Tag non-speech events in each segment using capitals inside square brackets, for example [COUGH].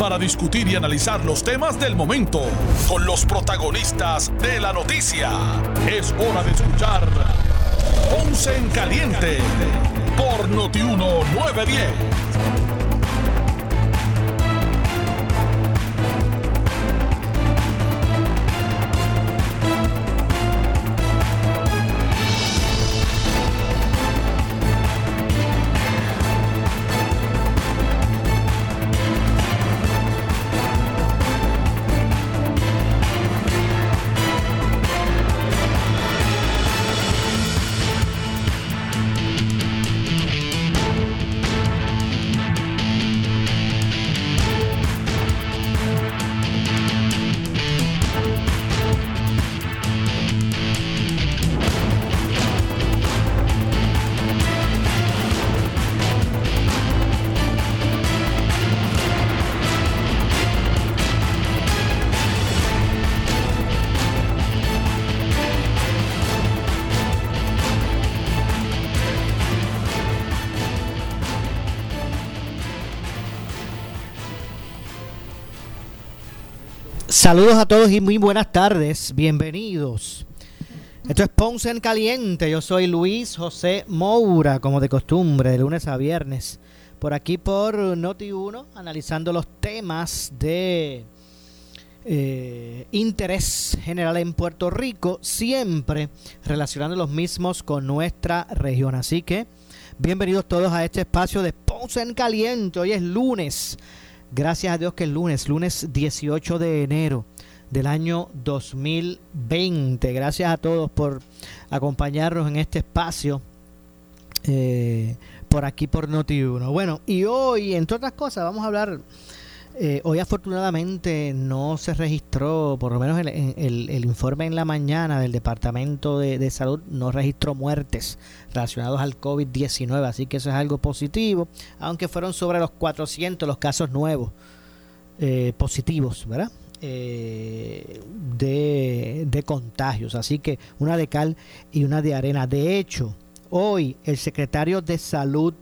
para discutir y analizar los temas del momento con los protagonistas de la noticia. Es hora de escuchar Ponce en Caliente por Notiuno 910. Saludos a todos y muy buenas tardes. Bienvenidos. Esto es Ponce en Caliente. Yo soy Luis José Moura, como de costumbre, de lunes a viernes. Por aquí por Noti1, analizando los temas de eh, interés general en Puerto Rico, siempre relacionando los mismos con nuestra región. Así que, bienvenidos todos a este espacio de Ponce en Caliente. Hoy es lunes Gracias a Dios que el lunes, lunes 18 de enero del año 2020. Gracias a todos por acompañarnos en este espacio eh, por aquí por Noti1. Bueno, y hoy, entre otras cosas, vamos a hablar eh, hoy afortunadamente no se registró, por lo menos el, el, informe en la mañana del Departamento de, Salud no registró muertes relacionados al COVID-19, así que eso es algo positivo, aunque fueron sobre los 400 los casos nuevos eh, positivos, ¿verdad? Eh, de contagios, así que una de cal y una de arena. De hecho, hoy el secretario de Salud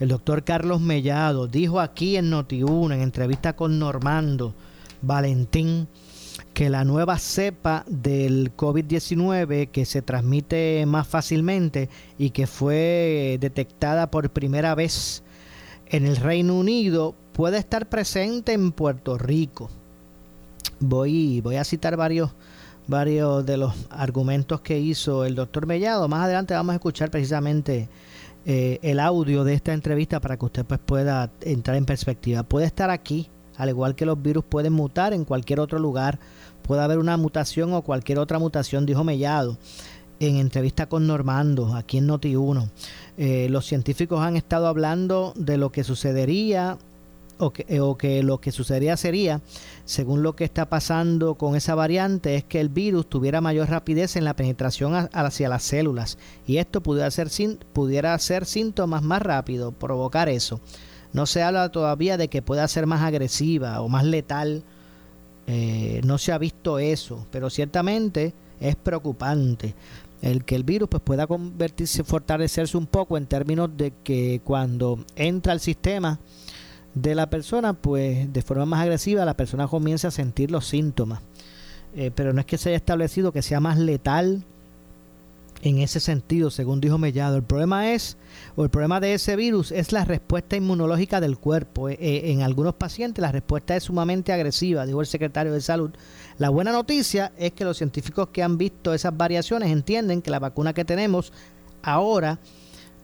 el doctor Carlos Mellado dijo aquí en Noti1, en entrevista con Normando Valentín, que la nueva cepa del COVID-19 que se transmite más fácilmente y que fue detectada por primera vez en el Reino Unido puede estar presente en Puerto Rico. Voy, voy a citar varios, varios de los argumentos que hizo el doctor Mellado. Más adelante vamos a escuchar precisamente eh, el audio de esta entrevista para que usted pues pueda entrar en perspectiva. Puede estar aquí, al igual que los virus pueden mutar en cualquier otro lugar, puede haber una mutación o cualquier otra mutación, dijo Mellado en entrevista con Normando, aquí en Noti1. Eh, los científicos han estado hablando de lo que sucedería o que, eh, o que lo que sucedería sería, según lo que está pasando con esa variante, es que el virus tuviera mayor rapidez en la penetración hacia las células y esto pudiera ser, pudiera ser síntomas más rápido, provocar eso. No se habla todavía de que pueda ser más agresiva o más letal. Eh, no se ha visto eso, pero ciertamente es preocupante el que el virus pues pueda convertirse, fortalecerse un poco en términos de que cuando entra al sistema de la persona, pues de forma más agresiva la persona comienza a sentir los síntomas. Eh, pero no es que se haya establecido que sea más letal en ese sentido, según dijo Mellado. El problema es, o el problema de ese virus es la respuesta inmunológica del cuerpo. Eh, eh, en algunos pacientes la respuesta es sumamente agresiva, dijo el secretario de Salud. La buena noticia es que los científicos que han visto esas variaciones entienden que la vacuna que tenemos ahora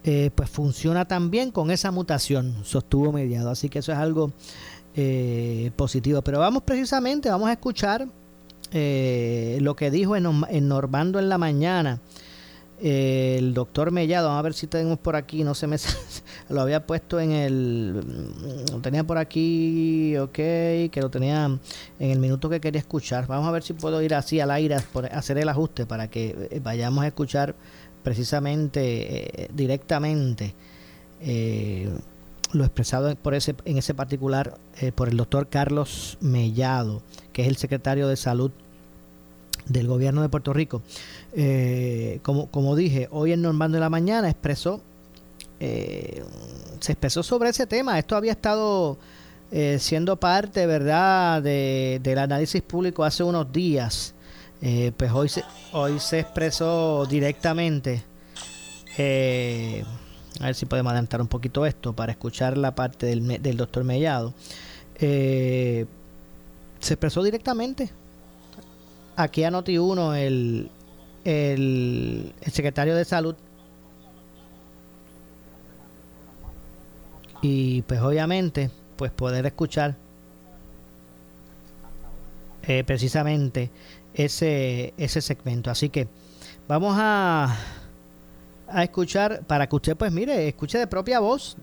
eh, pues funciona también con esa mutación, sostuvo mediado. Así que eso es algo eh, positivo. Pero vamos precisamente, vamos a escuchar eh, lo que dijo en, en, Normando en la mañana el doctor Mellado. Vamos a ver si tenemos por aquí, no se me [LAUGHS] lo había puesto en el, lo tenía por aquí, ok, que lo tenía en el minuto que quería escuchar. Vamos a ver si puedo ir así al aire, hacer el ajuste para que eh, vayamos a escuchar precisamente, eh, directamente, eh, lo expresado por ese, en ese particular por el doctor Carlos Mellado, que es el secretario de salud del gobierno de Puerto Rico. como, como dije, hoy en Normando de la Mañana expresó eh, se expresó sobre ese tema. Esto había estado eh, siendo parte, ¿verdad?, de, del análisis público hace unos días. Eh, pues hoy se, hoy se expresó directamente. a ver si podemos adelantar un poquito esto para escuchar la parte del, del doctor Mellado. se expresó directamente. Aquí a Noti1 el, el, el secretario de Salud y pues obviamente pues poder escuchar eh, precisamente ese, ese segmento. Así que vamos a, a escuchar para que usted pues mire, escuche de propia voz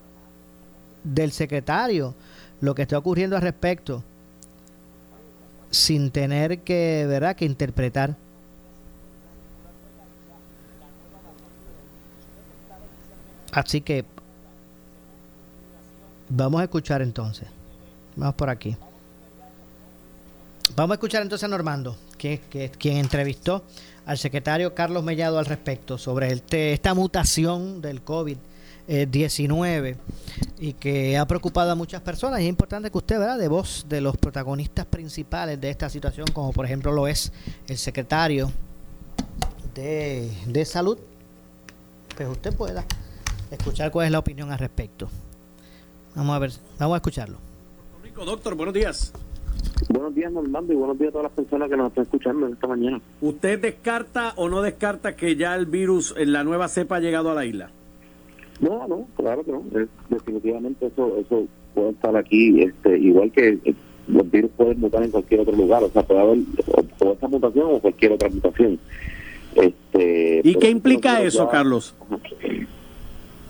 del secretario lo que está ocurriendo al respecto sin tener que, ¿verdad?, que interpretar. Así que Vamos a escuchar entonces. Vamos por aquí. Vamos a escuchar entonces a Normando, que, es quien entrevistó al secretario Carlos Mellado al respecto sobre esta mutación del COVID-19 y que ha preocupado a muchas personas. Y es importante que usted, vea de voz de los protagonistas principales de esta situación, como por ejemplo lo es el secretario de, de Salud, pues usted pueda escuchar cuál es la opinión al respecto. Vamos a ver, vamos a escucharlo. Doctor, buenos días. Buenos días, Normando, y buenos días a todas las personas que nos están escuchando esta mañana. ¿Usted descarta o no descarta que ya el virus en la nueva cepa ha llegado a la isla? No, no, claro que no. definitivamente eso eso puede estar aquí, este, igual que eh, los virus pueden mutar en cualquier otro lugar, o sea, puede haber o, esta mutación o cualquier otra mutación. Este, ¿Y qué implica eso, Carlos?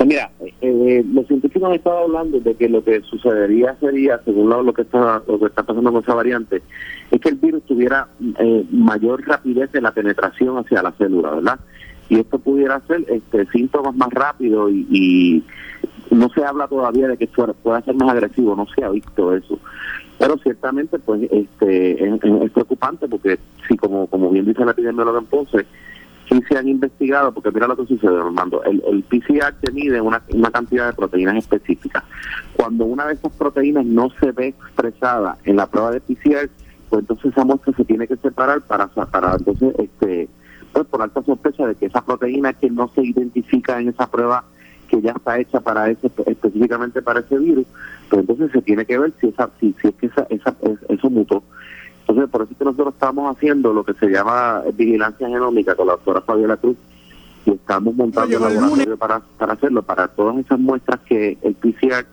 Mira, eh, los científicos han estado hablando de que lo que sucedería sería, según lo, que está lo que está pasando con esa variante, es que el virus tuviera eh, mayor rapidez en la penetración hacia la célula, ¿verdad? Y esto pudiera ser este, síntomas más rápidos y, no se habla todavía de que pueda ser más agresivo, no se ha visto eso. Pero ciertamente, pues, este, es, preocupante porque, si como como bien dice la epidemióloga en Ponce, sí se han investigado, porque mira lo que sucede, Armando, el, el PCR te mide una, una cantidad de proteínas específicas. Cuando una de esas proteínas no se ve expresada en la prueba de PCR, pues entonces esa muestra se tiene que separar para, para entonces, este, pues por alta sospecha de que esa proteína que no se identifica en esa prueba que ya está hecha para ese específicamente para ese virus, pues entonces se tiene que ver si esa si, si es que esa, esa, eso mutó. Entonces, por eso es que nosotros estamos haciendo lo que se llama vigilancia genómica con la doctora Fabiola Cruz y estamos montando un laboratorio para, para hacerlo, para todas esas muestras que el PCR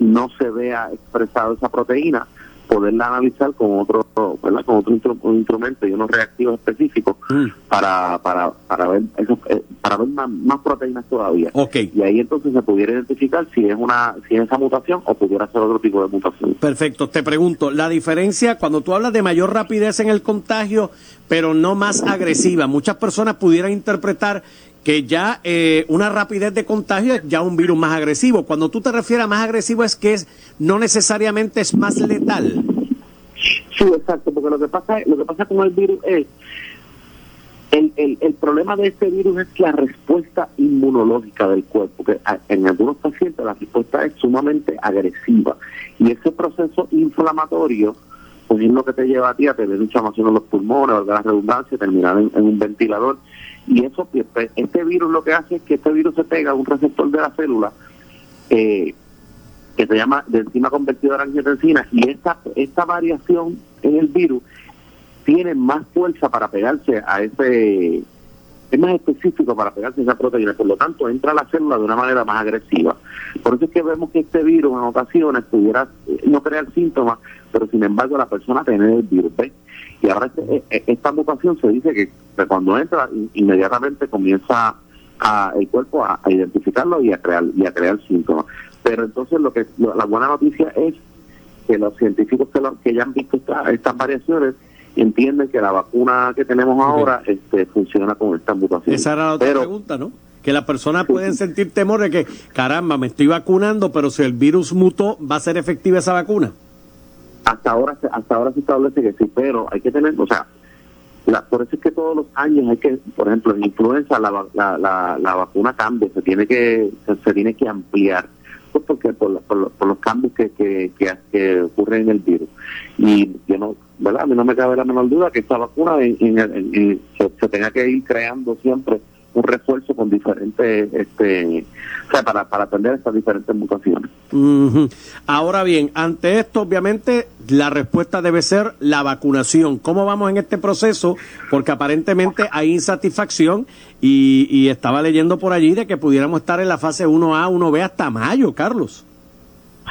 no se vea expresado esa proteína, poderla analizar con otro ¿verdad? con otro instrumento y unos reactivos específicos mm. para, para, para ver eso, eh, para ver más, proteínas todavía okay. y ahí entonces se pudiera identificar si es una si es esa mutación o pudiera ser otro tipo de mutación perfecto te pregunto la diferencia cuando tú hablas de mayor rapidez en el contagio pero no más agresiva muchas personas pudieran interpretar que ya eh, una rapidez de contagio es ya un virus más agresivo. Cuando tú te refieres a más agresivo es que es no necesariamente es más letal. Sí, exacto, porque lo que pasa, lo que pasa con el virus es el, el, el problema de este virus es la respuesta inmunológica del cuerpo, que en algunos pacientes la respuesta es sumamente agresiva y ese proceso inflamatorio pues es lo que te lleva a ti a tener inflamación en los pulmones, o la redundancia, terminar en, un ventilador y eso pues, este virus lo que hace es que este virus se pega a un receptor de la célula eh, que se llama de enzima convertidora angiotensina y esta esta variación en el virus tiene más fuerza para pegarse a ese es más específico para pegarse a esa proteína, por lo tanto entra a la célula de una manera más agresiva. Por eso es que vemos que este virus en ocasiones pudiera eh, no crear síntomas, pero sin embargo la persona tiene el virus. Y ahora eh, eh, esta mutación se dice que cuando entra inmediatamente comienza a, el cuerpo a, identificarlo y a crear y a crear síntomas. Pero entonces lo que la buena noticia es que los científicos que, que ya han visto estas variaciones entienden que la vacuna que tenemos ahora este, funciona con esta mutación. Esa era la otra pregunta, ¿no? Que las personas pueden sentir temor de que, caramba, me estoy vacunando, pero si el virus mutó, ¿va a ser efectiva esa vacuna? Hasta ahora, hasta ahora se establece que sí, pero hay que tener, o sea, la, por eso es que todos los años hay que, por ejemplo, en influenza la, la, la, vacuna cambia, se tiene que se, tiene que ampliar, pues porque por, por, los cambios que, que, que, ocurren en el virus. Y yo no, ¿verdad? A mí no me cabe la menor duda que esta vacuna se tenga que ir creando siempre un refuerzo con diferentes, este, o sea, para, para atender estas diferentes mutaciones. Ahora bien, ante esto, obviamente, la respuesta debe ser la vacunación. ¿Cómo vamos en este proceso? Porque aparentemente hay insatisfacción y, y estaba leyendo por allí de que pudiéramos estar en la fase 1A, 1B hasta mayo, Carlos.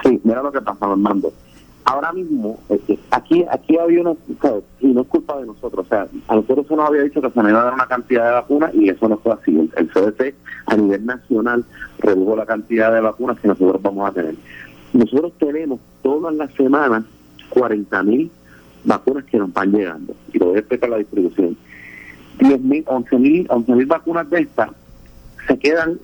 Sí, mira lo que pasa, Armando ahora mismo, aquí aquí había una, y no es culpa de nosotros, o sea, a nosotros se nos había dicho que se nos iba a dar una cantidad de vacunas y eso no fue así. El, CDC a nivel nacional redujo la cantidad de vacunas que nosotros vamos a tener. Nosotros tenemos todas las semanas 40 mil vacunas que nos van llegando, y lo voy a la distribución. 10 mil, 11 mil vacunas de estas se quedan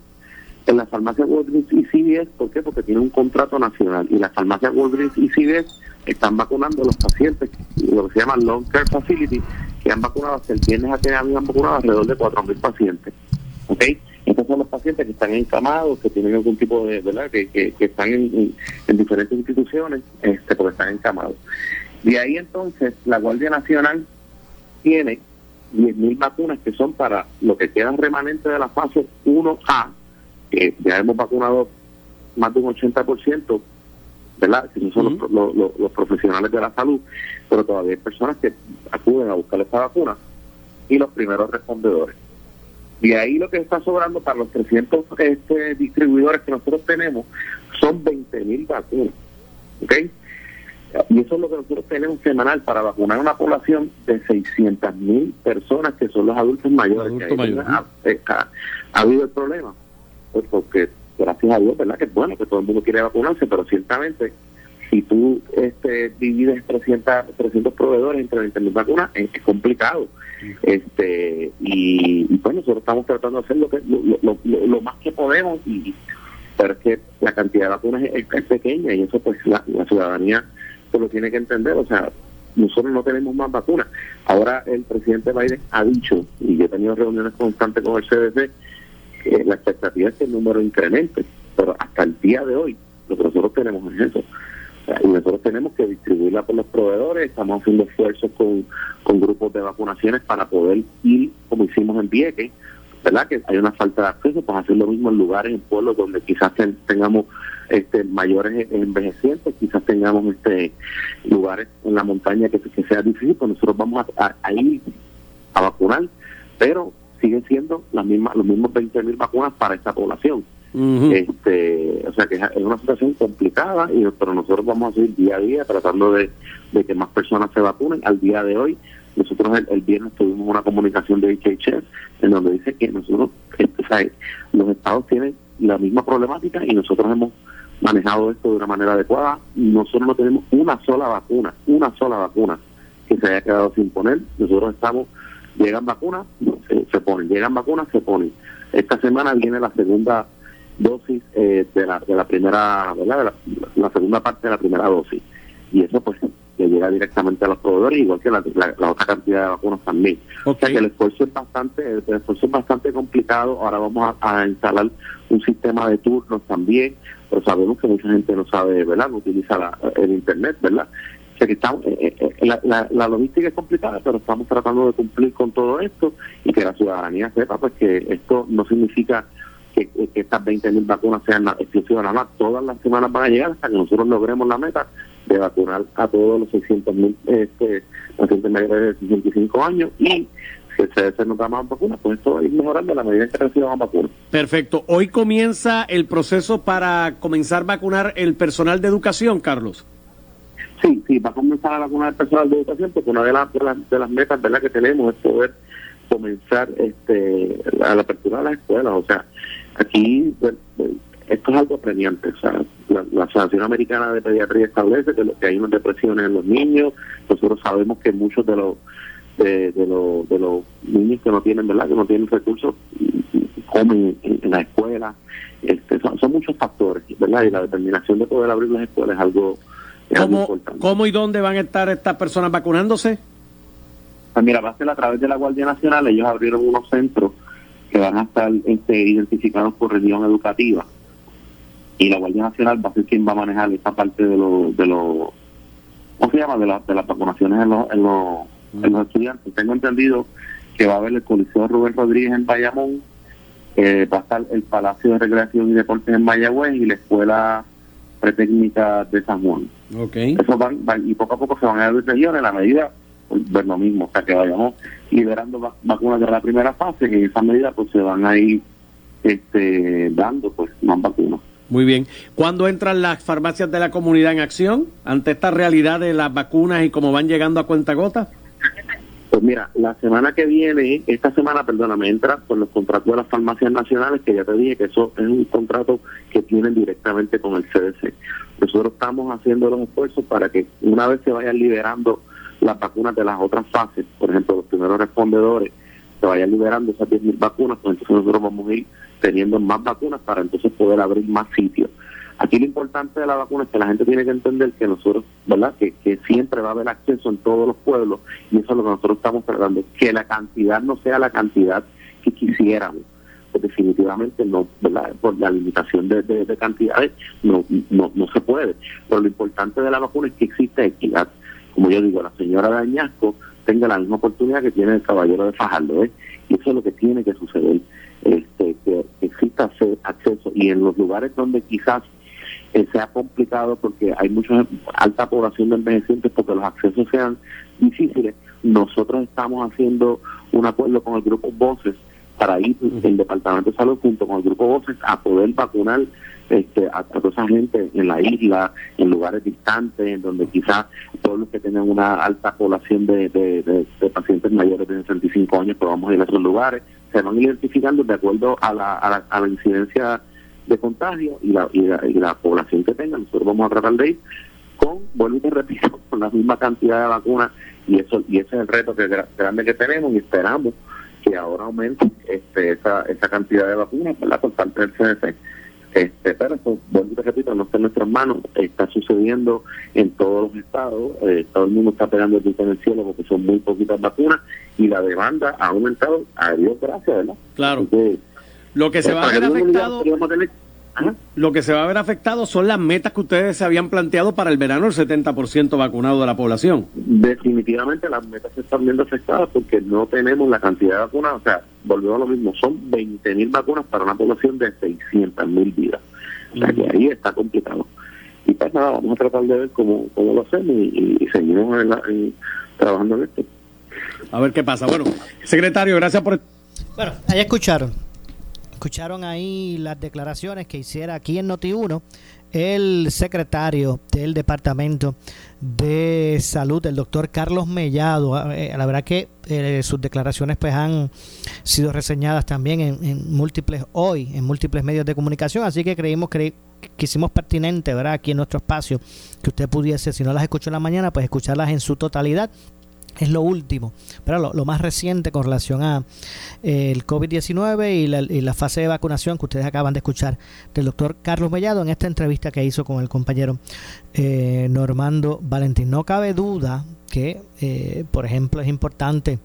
en la farmacia Walgreens y CVS, ¿por qué? Porque tiene un contrato nacional y las farmacias Walgreens y CVS están vacunando a los pacientes, lo que se llama Long Care Facility, que han vacunado hasta el a que habían vacunado alrededor de 4.000 pacientes. ¿Ok? Estos son los pacientes que están encamados, que tienen algún tipo de, ¿verdad? Que, están en, en, diferentes instituciones, este, porque están encamados. De ahí entonces, la Guardia Nacional tiene 10.000 vacunas que son para lo que queda remanente de la fase 1A, que ya hemos vacunado más de un 80%, ¿verdad? Que no son los, profesionales de la salud, pero todavía hay personas que acuden a buscar esta vacuna y los primeros respondedores. Y ahí lo que está sobrando para los 300 este, distribuidores que nosotros tenemos son 20 mil vacunas. ¿Ok? Y eso es lo que nosotros tenemos semanal para vacunar a una población de 600 mil personas que son los adultos mayores. que ha, habido el problema pues porque gracias a Dios, ¿verdad? Que es bueno que todo el mundo quiere vacunarse, pero ciertamente si tú este, divides 300, 300 proveedores entre 20 vacunas, es, complicado. este Y, y, pues nosotros estamos tratando de hacer lo, que, lo, más que podemos, y pero es que la cantidad de vacunas es, pequeña y eso pues la, ciudadanía se lo tiene que entender. O sea, nosotros no tenemos más vacunas. Ahora el presidente Biden ha dicho, y yo he tenido reuniones constantes con el CDC, la expectativa es que el número incremente, pero hasta el día de hoy lo que nosotros tenemos es eso. y nosotros tenemos que distribuirla por los proveedores, estamos haciendo esfuerzos con, con grupos de vacunaciones para poder ir, como hicimos en Vieques, ¿verdad? Que hay una falta de acceso, pues hacer lo mismo en lugares, en pueblos donde quizás tengamos este, mayores envejecientes, quizás tengamos este lugares en la montaña que, que sea difícil, pues nosotros vamos a ir a vacunar, pero siguen siendo las mismas, los mismos 20.000 vacunas para esta población. este O sea que es una situación complicada, y pero nosotros vamos a seguir día a día tratando de, que más personas se vacunen. Al día de hoy, nosotros el, viernes tuvimos una comunicación de HHS en donde dice que nosotros, este, los estados tienen la misma problemática y nosotros hemos manejado esto de una manera adecuada. Nosotros no tenemos una sola vacuna, una sola vacuna que se haya quedado sin poner. Nosotros estamos Llegan vacunas, se, ponen. Llegan vacunas, se ponen. Esta semana viene la segunda dosis eh, de, la, de la primera, ¿verdad? la, segunda parte de la primera dosis. Y eso pues que llega directamente a los proveedores, igual que la, otra cantidad de vacunas también. O sea que el esfuerzo es bastante, el esfuerzo es bastante complicado. Ahora vamos a, instalar un sistema de turnos también, pero sabemos que mucha gente no sabe, ¿verdad? No utiliza el internet, ¿verdad? Que estamos, eh, eh, eh, la, logística es complicada, pero estamos tratando de cumplir con todo esto y que la ciudadanía sepa pues que esto no significa que, estas 20.000 vacunas sean exclusivas nada más. Todas las semanas van a llegar hasta que nosotros logremos la meta de vacunar a todos los 600.000 este, pacientes mayores de 65 años y si se nos da más vacunas, pues esto ir mejorando a la medida que reciba más vacunas. Perfecto. Hoy comienza el proceso para comenzar a vacunar el personal de educación, Carlos. Sí, sí, va a comenzar a vacunar al personal de educación porque una de las, de las, metas ¿verdad? que tenemos es poder comenzar este a la apertura de las escuelas. O sea, aquí pues, esto es algo apremiante. O sea, la, Asociación Americana de Pediatría establece que, que hay unas depresiones en los niños. Nosotros sabemos que muchos de los de, de, los, de los niños que no tienen, ¿verdad? Que no tienen recursos, comen en, la escuela. Este, son, muchos factores, ¿verdad? Y la determinación de poder abrir las escuelas es algo, importante. ¿Cómo y dónde van a estar estas personas vacunándose? Pues mira, va a ser a través de la Guardia Nacional. Ellos abrieron unos centros que van a estar este, identificados por región educativa. Y la Guardia Nacional va a ser quien va a manejar esta parte de los, de los ¿cómo se llama? De, de las vacunaciones en los, en los en los estudiantes. Tengo entendido que va a haber el Coliseo Rubén Rodríguez en Bayamón, eh, va a estar el Palacio de Recreación y Deportes en Mayagüez y la Escuela Pretécnica de San Juan. Okay. Eso van, y poco a poco se van a abrir regiones a la medida pues, ver lo mismo, o sea que vayamos liberando vacunas de la primera fase, que en esa medida pues se van a ir este, dando pues más vacunas. Muy bien. ¿Cuándo entran las farmacias de la comunidad en acción ante esta realidad de las vacunas y cómo van llegando a cuenta gota? Pues mira, la semana que viene, esta semana, perdóname, entra con los contratos de las farmacias nacionales, que ya te dije que eso es un contrato que tienen directamente con el CDC. Nosotros estamos haciendo los esfuerzos para que una vez se vayan liberando las vacunas de las otras fases, por ejemplo, los primeros respondedores, se vayan liberando esas 10.000 vacunas, pues entonces nosotros vamos a ir teniendo más vacunas para entonces poder abrir más sitios. Aquí lo importante de la vacuna es que la gente tiene que entender que nosotros, ¿verdad? Que, que siempre va a haber acceso en todos los pueblos y eso es lo que nosotros estamos tratando, que la cantidad no sea la cantidad que quisiéramos. Pues definitivamente no, ¿verdad? Por la limitación de, de, cantidades no, no, no se puede. Pero lo importante de la vacuna es que existe equidad. Como yo digo, la señora de Añasco tenga la misma oportunidad que tiene el caballero de Fajardo, ¿eh? Y eso es lo que tiene que suceder, este, que exista acceso y en los lugares donde quizás eh, sea complicado porque hay mucha alta población de envejecientes porque los accesos sean difíciles. Nosotros estamos haciendo un acuerdo con el grupo Voces para ir el Departamento de Salud junto con el grupo Voces a poder vacunar este, a, toda esa gente en la isla, en lugares distantes, en donde quizás todos los que tienen una alta población de, de, pacientes mayores de 65 años, pues vamos a ir a esos lugares. Se van identificando de acuerdo a la, a la, a la incidencia de contagio y la, y la, población que tenga. Nosotros vamos a tratar de ir con, vuelvo y te repito, [LAUGHS] con la misma cantidad de vacunas y eso y ese es el reto que grande que tenemos y esperamos que ahora aumente este, esa, esa cantidad de vacunas ¿verdad? por parte del CDC. Este, pero eso, vuelvo y te repito, no está en nuestras manos, está sucediendo en todos los estados, eh, todo el mundo está pegando el grito en el cielo porque son muy poquitas vacunas y la demanda ha aumentado, a Dios gracias, ¿verdad? Claro. Lo que se va a ver afectado. Lo que se va a ver afectado son las metas que ustedes se habían planteado para el verano, el 70% vacunado de la población. Definitivamente las metas se están viendo afectadas porque no tenemos la cantidad de vacunas. O sea, volvemos a lo mismo, son 20.000 vacunas para una población de 600.000 vidas. O sea, que ahí está complicado. Y pues nada, vamos a tratar de ver cómo, cómo lo hacemos y, seguimos trabajando en esto. A ver qué pasa. Bueno, secretario, gracias por... Bueno, ahí escucharon escucharon ahí las declaraciones que hiciera aquí en Noti1 el secretario del Departamento de Salud, el doctor Carlos Mellado. Ah, eh, la verdad que eh, sus declaraciones pues han sido reseñadas también en, múltiples hoy, en múltiples medios de comunicación, así que creímos que hicimos pertinente, ¿verdad? Aquí en nuestro espacio, que usted pudiese, si no las escuchó en la mañana, pues escucharlas en su totalidad es lo último, pero lo, más reciente con relación a eh, el COVID-19 y la, fase de vacunación que ustedes acaban de escuchar del doctor Carlos Mellado en esta entrevista que hizo con el compañero eh, Normando Valentín. No cabe duda que, eh, por ejemplo, es importante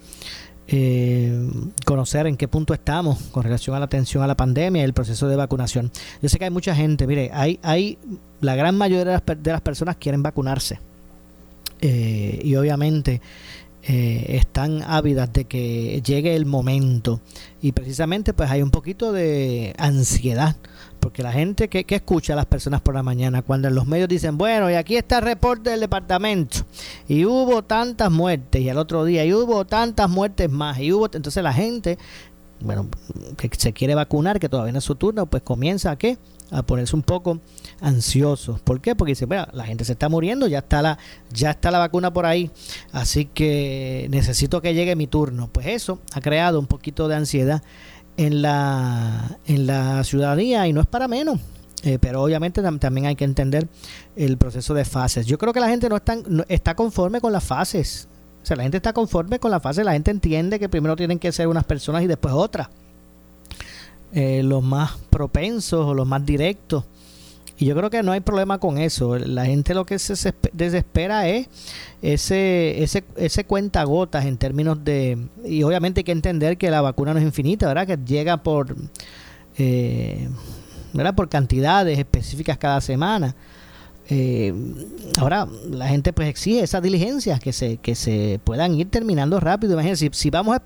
conocer en qué punto estamos con relación a la atención a la pandemia y el proceso de vacunación. Yo sé que hay mucha gente, mire, hay, hay la gran mayoría de las, de las personas quieren vacunarse. Y obviamente eh, están ávidas de que llegue el momento. Y precisamente pues hay un poquito de ansiedad porque la gente que, escucha a las personas por la mañana cuando en los medios dicen bueno y aquí está el reporte del departamento y hubo tantas muertes y al otro día y hubo tantas muertes más y hubo entonces la gente bueno que se quiere vacunar que todavía no es su turno pues comienza a qué a ponerse un poco ansiosos. ¿Por qué? Porque dice, la gente se está muriendo, ya está la ya está la vacuna por ahí, así que necesito que llegue mi turno. Pues eso ha creado un poquito de ansiedad en la en la ciudadanía y no es para menos. Eh, pero obviamente también hay que entender el proceso de fases. Yo creo que la gente no está, está conforme con las fases. Sea, la gente está conforme con las fases. La gente entiende que primero tienen que ser unas personas y después otras. Eh, los más propensos o los más directos. Y yo creo que no hay problema con eso. La gente lo que se desespera es ese, ese, ese cuenta gotas en términos de... Y obviamente hay que entender que la vacuna no es infinita, ¿verdad? Que llega por... Eh, ¿verdad? Por cantidades específicas cada semana. Eh, ahora la gente pues exige esas diligencias que se que se puedan ir terminando rápido. Imagínense si, vamos a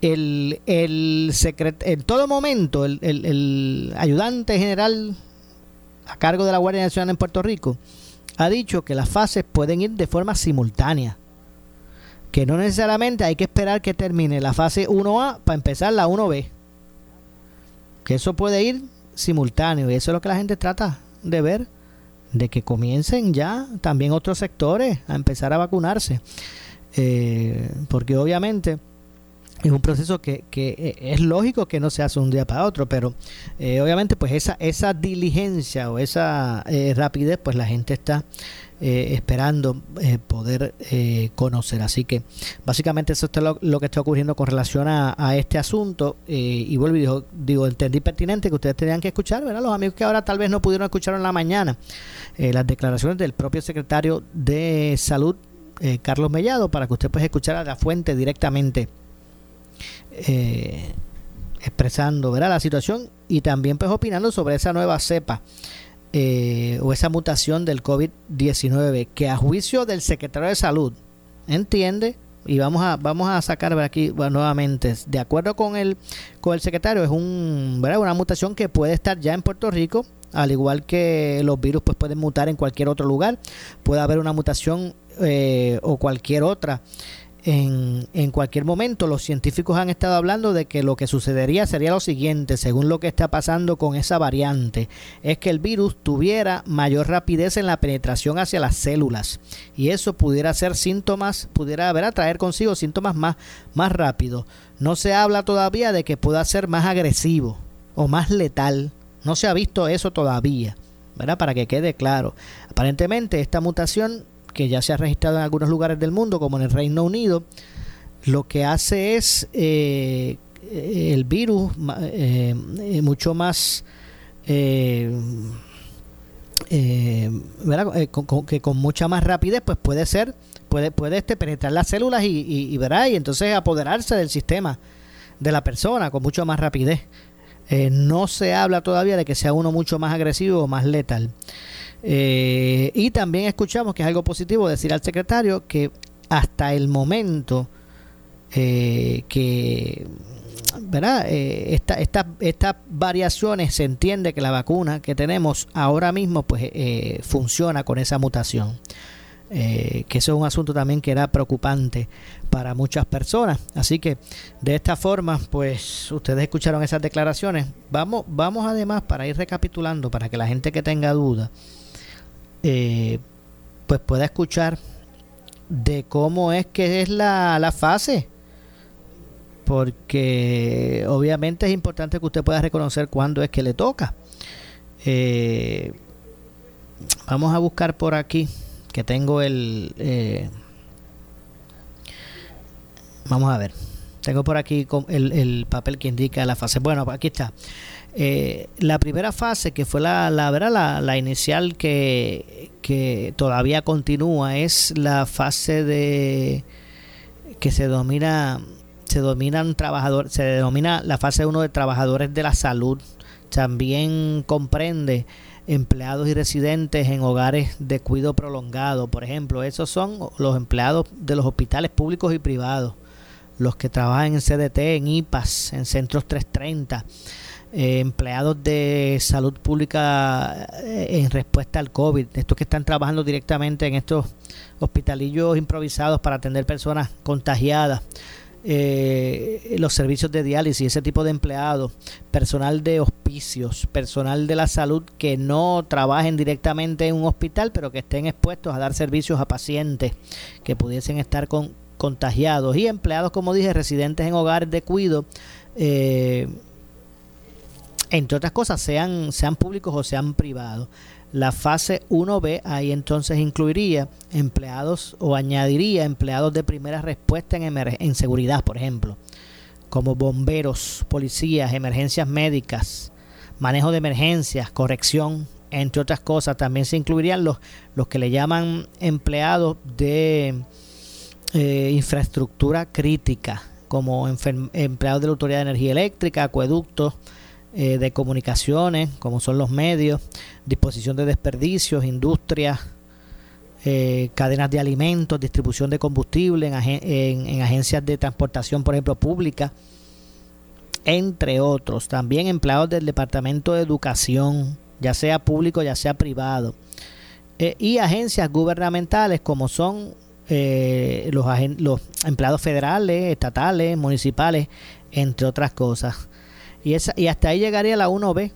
el, el secret, en todo momento el, el, ayudante general a cargo de la Guardia Nacional en Puerto Rico ha dicho que las fases pueden ir de forma simultánea que no necesariamente hay que esperar que termine la fase 1A para empezar la 1B que eso puede ir simultáneo y eso es lo que la gente trata de ver, de que comiencen ya también otros sectores a empezar a vacunarse, eh, porque obviamente es un proceso que, que, eh, es lógico que no se hace un día para otro, pero eh, obviamente pues esa, esa diligencia o esa rapidez pues la gente está eh, esperando eh, poder eh, conocer. Así que básicamente eso es lo, que está ocurriendo con relación a, este asunto. y vuelvo y digo, digo, entendí pertinente que ustedes tenían que escuchar, ¿verdad? Los amigos que ahora tal vez no pudieron escuchar en la mañana las declaraciones del propio secretario de Salud, Carlos Mellado, para que usted pueda escuchar a la fuente directamente. expresando ¿verdad? la situación y también pues opinando sobre esa nueva cepa eh, o esa mutación del COVID-19 que a juicio del secretario de salud entiende y vamos a vamos a sacar aquí nuevamente de acuerdo con el con el secretario es un ¿verdad? una mutación que puede estar ya en Puerto Rico al igual que los virus pues pueden mutar en cualquier otro lugar puede haber una mutación eh, o cualquier otra en, en, cualquier momento. Los científicos han estado hablando de que lo que sucedería sería lo siguiente, según lo que está pasando con esa variante, es que el virus tuviera mayor rapidez en la penetración hacia las células y eso pudiera ser síntomas, pudiera haber a traer consigo síntomas más, más rápidos. No se habla todavía de que pueda ser más agresivo o más letal. No se ha visto eso todavía, ¿verdad? Para que quede claro. Aparentemente esta mutación que ya se ha registrado en algunos lugares del mundo, como en el Reino Unido, lo que hace es eh, el virus eh, eh, mucho más... que con mucha más rapidez pues puede ser puede puede este penetrar las células y, y, y entonces apoderarse del sistema de la persona con mucho más rapidez. No se habla todavía de que sea uno mucho más agresivo o más letal eh, y también escuchamos que es algo positivo decir al secretario que hasta el momento eh, que ¿verdad? Eh, estas variaciones se entiende que la vacuna que tenemos ahora mismo pues eh, funciona con esa mutación. que eso es un asunto también que era preocupante para muchas personas. Así que de esta forma, pues ustedes escucharon esas declaraciones. Vamos, vamos además para ir recapitulando, para que la gente que tenga dudas, eh, pues pueda escuchar de cómo es que es la, la fase. Porque obviamente es importante que usted pueda reconocer cuándo es que le toca. Eh, vamos a buscar por aquí que tengo el... Eh, vamos a ver. Tengo por aquí el, el papel que indica la fase. Bueno, aquí está. Eh, la primera fase, que fue la, la, la, la inicial que, que, todavía continúa, es la fase de que se domina, se dominan trabajadores, se denomina la fase 1 de trabajadores de la salud. También comprende empleados y residentes en hogares de cuidado prolongado. Por ejemplo, esos son los empleados de los hospitales públicos y privados, los que trabajan en CDT, en IPAS, en centros 330 eh, empleados de salud pública eh, en respuesta al COVID, estos que están trabajando directamente en estos hospitalillos improvisados para atender personas contagiadas, eh, los servicios de diálisis, ese tipo de empleados, personal de hospicios, personal de la salud que no trabajen directamente en un hospital, pero que estén expuestos a dar servicios a pacientes que pudiesen estar con, contagiados y empleados, como dije, residentes en hogares de cuidado. Eh, entre otras cosas, sean, sean públicos o sean privados. La fase 1B ahí entonces incluiría empleados o añadiría empleados de primera respuesta en, seguridad, por ejemplo, como bomberos, policías, emergencias médicas, manejo de emergencias, corrección, entre otras cosas. También se incluirían los, los que le llaman empleados de eh, infraestructura crítica, como empleados de la Autoridad de Energía Eléctrica, acueductos, eh, de comunicaciones, como son los medios, disposición de desperdicios, industrias, eh, cadenas de alimentos, distribución de combustible en, en, agencias de transportación, por ejemplo, pública, entre otros. También empleados del Departamento de Educación, ya sea público, ya sea privado. Eh, y agencias gubernamentales como son los, los empleados federales, estatales, municipales, entre otras cosas. Y, esa, y hasta ahí llegaría la 1B.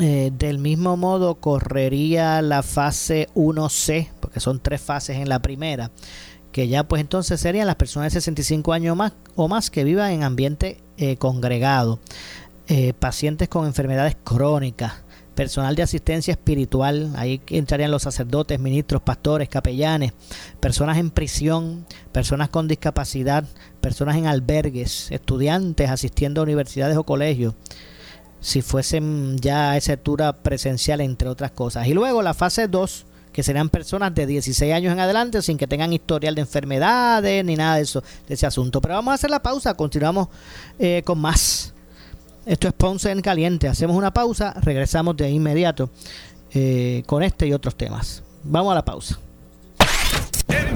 Eh, del mismo modo correría la fase 1C, porque son tres fases en la primera, que ya pues entonces serían las personas de 65 años más, o más que vivan en ambiente eh, congregado, eh, pacientes con enfermedades crónicas, personal de asistencia espiritual, ahí entrarían los sacerdotes, ministros, pastores, capellanes, personas en prisión, personas con discapacidad, personas en albergues, estudiantes asistiendo a universidades o colegios, si fuesen ya a esa altura presencial, entre otras cosas. Y luego la fase 2, que serían personas de 16 años en adelante sin que tengan historial de enfermedades ni nada de eso, de ese asunto. Pero vamos a hacer la pausa, continuamos eh, con más esto es Ponce en Caliente. Hacemos una pausa, regresamos de inmediato eh, con este y otros temas. Vamos a la pausa.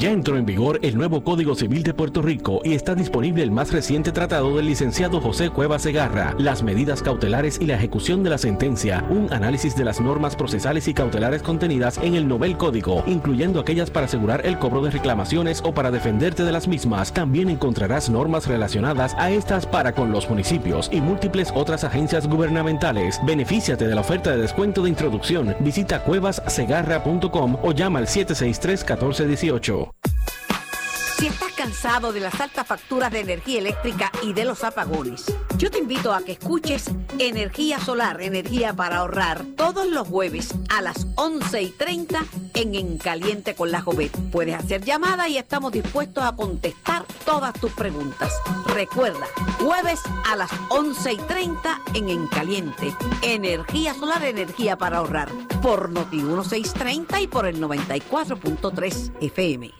Ya entró en vigor el nuevo Código Civil de Puerto Rico y está disponible el más reciente tratado del licenciado José Cueva Segarra, las medidas cautelares y la ejecución de la sentencia, un análisis de las normas procesales y cautelares contenidas en el novel código, incluyendo aquellas para asegurar el cobro de reclamaciones o para defenderte de las mismas. También encontrarás normas relacionadas a estas para con los municipios y múltiples otras agencias gubernamentales. Benefíciate de la oferta de descuento de introducción. Visita cuevassegarra.com o llama al 763 1418. Si estás cansado de las altas facturas de energía eléctrica y de los apagones, yo te invito a que escuches Energía Solar, Energía para ahorrar, todos los jueves a las 11 y 30 en En Caliente con la Jovet. Puedes hacer llamada y estamos dispuestos a contestar todas tus preguntas. Recuerda, jueves a las 11 y 30 en En Caliente. Energía Solar, Energía para ahorrar, por Noti 1630 y por el 94.3 FM.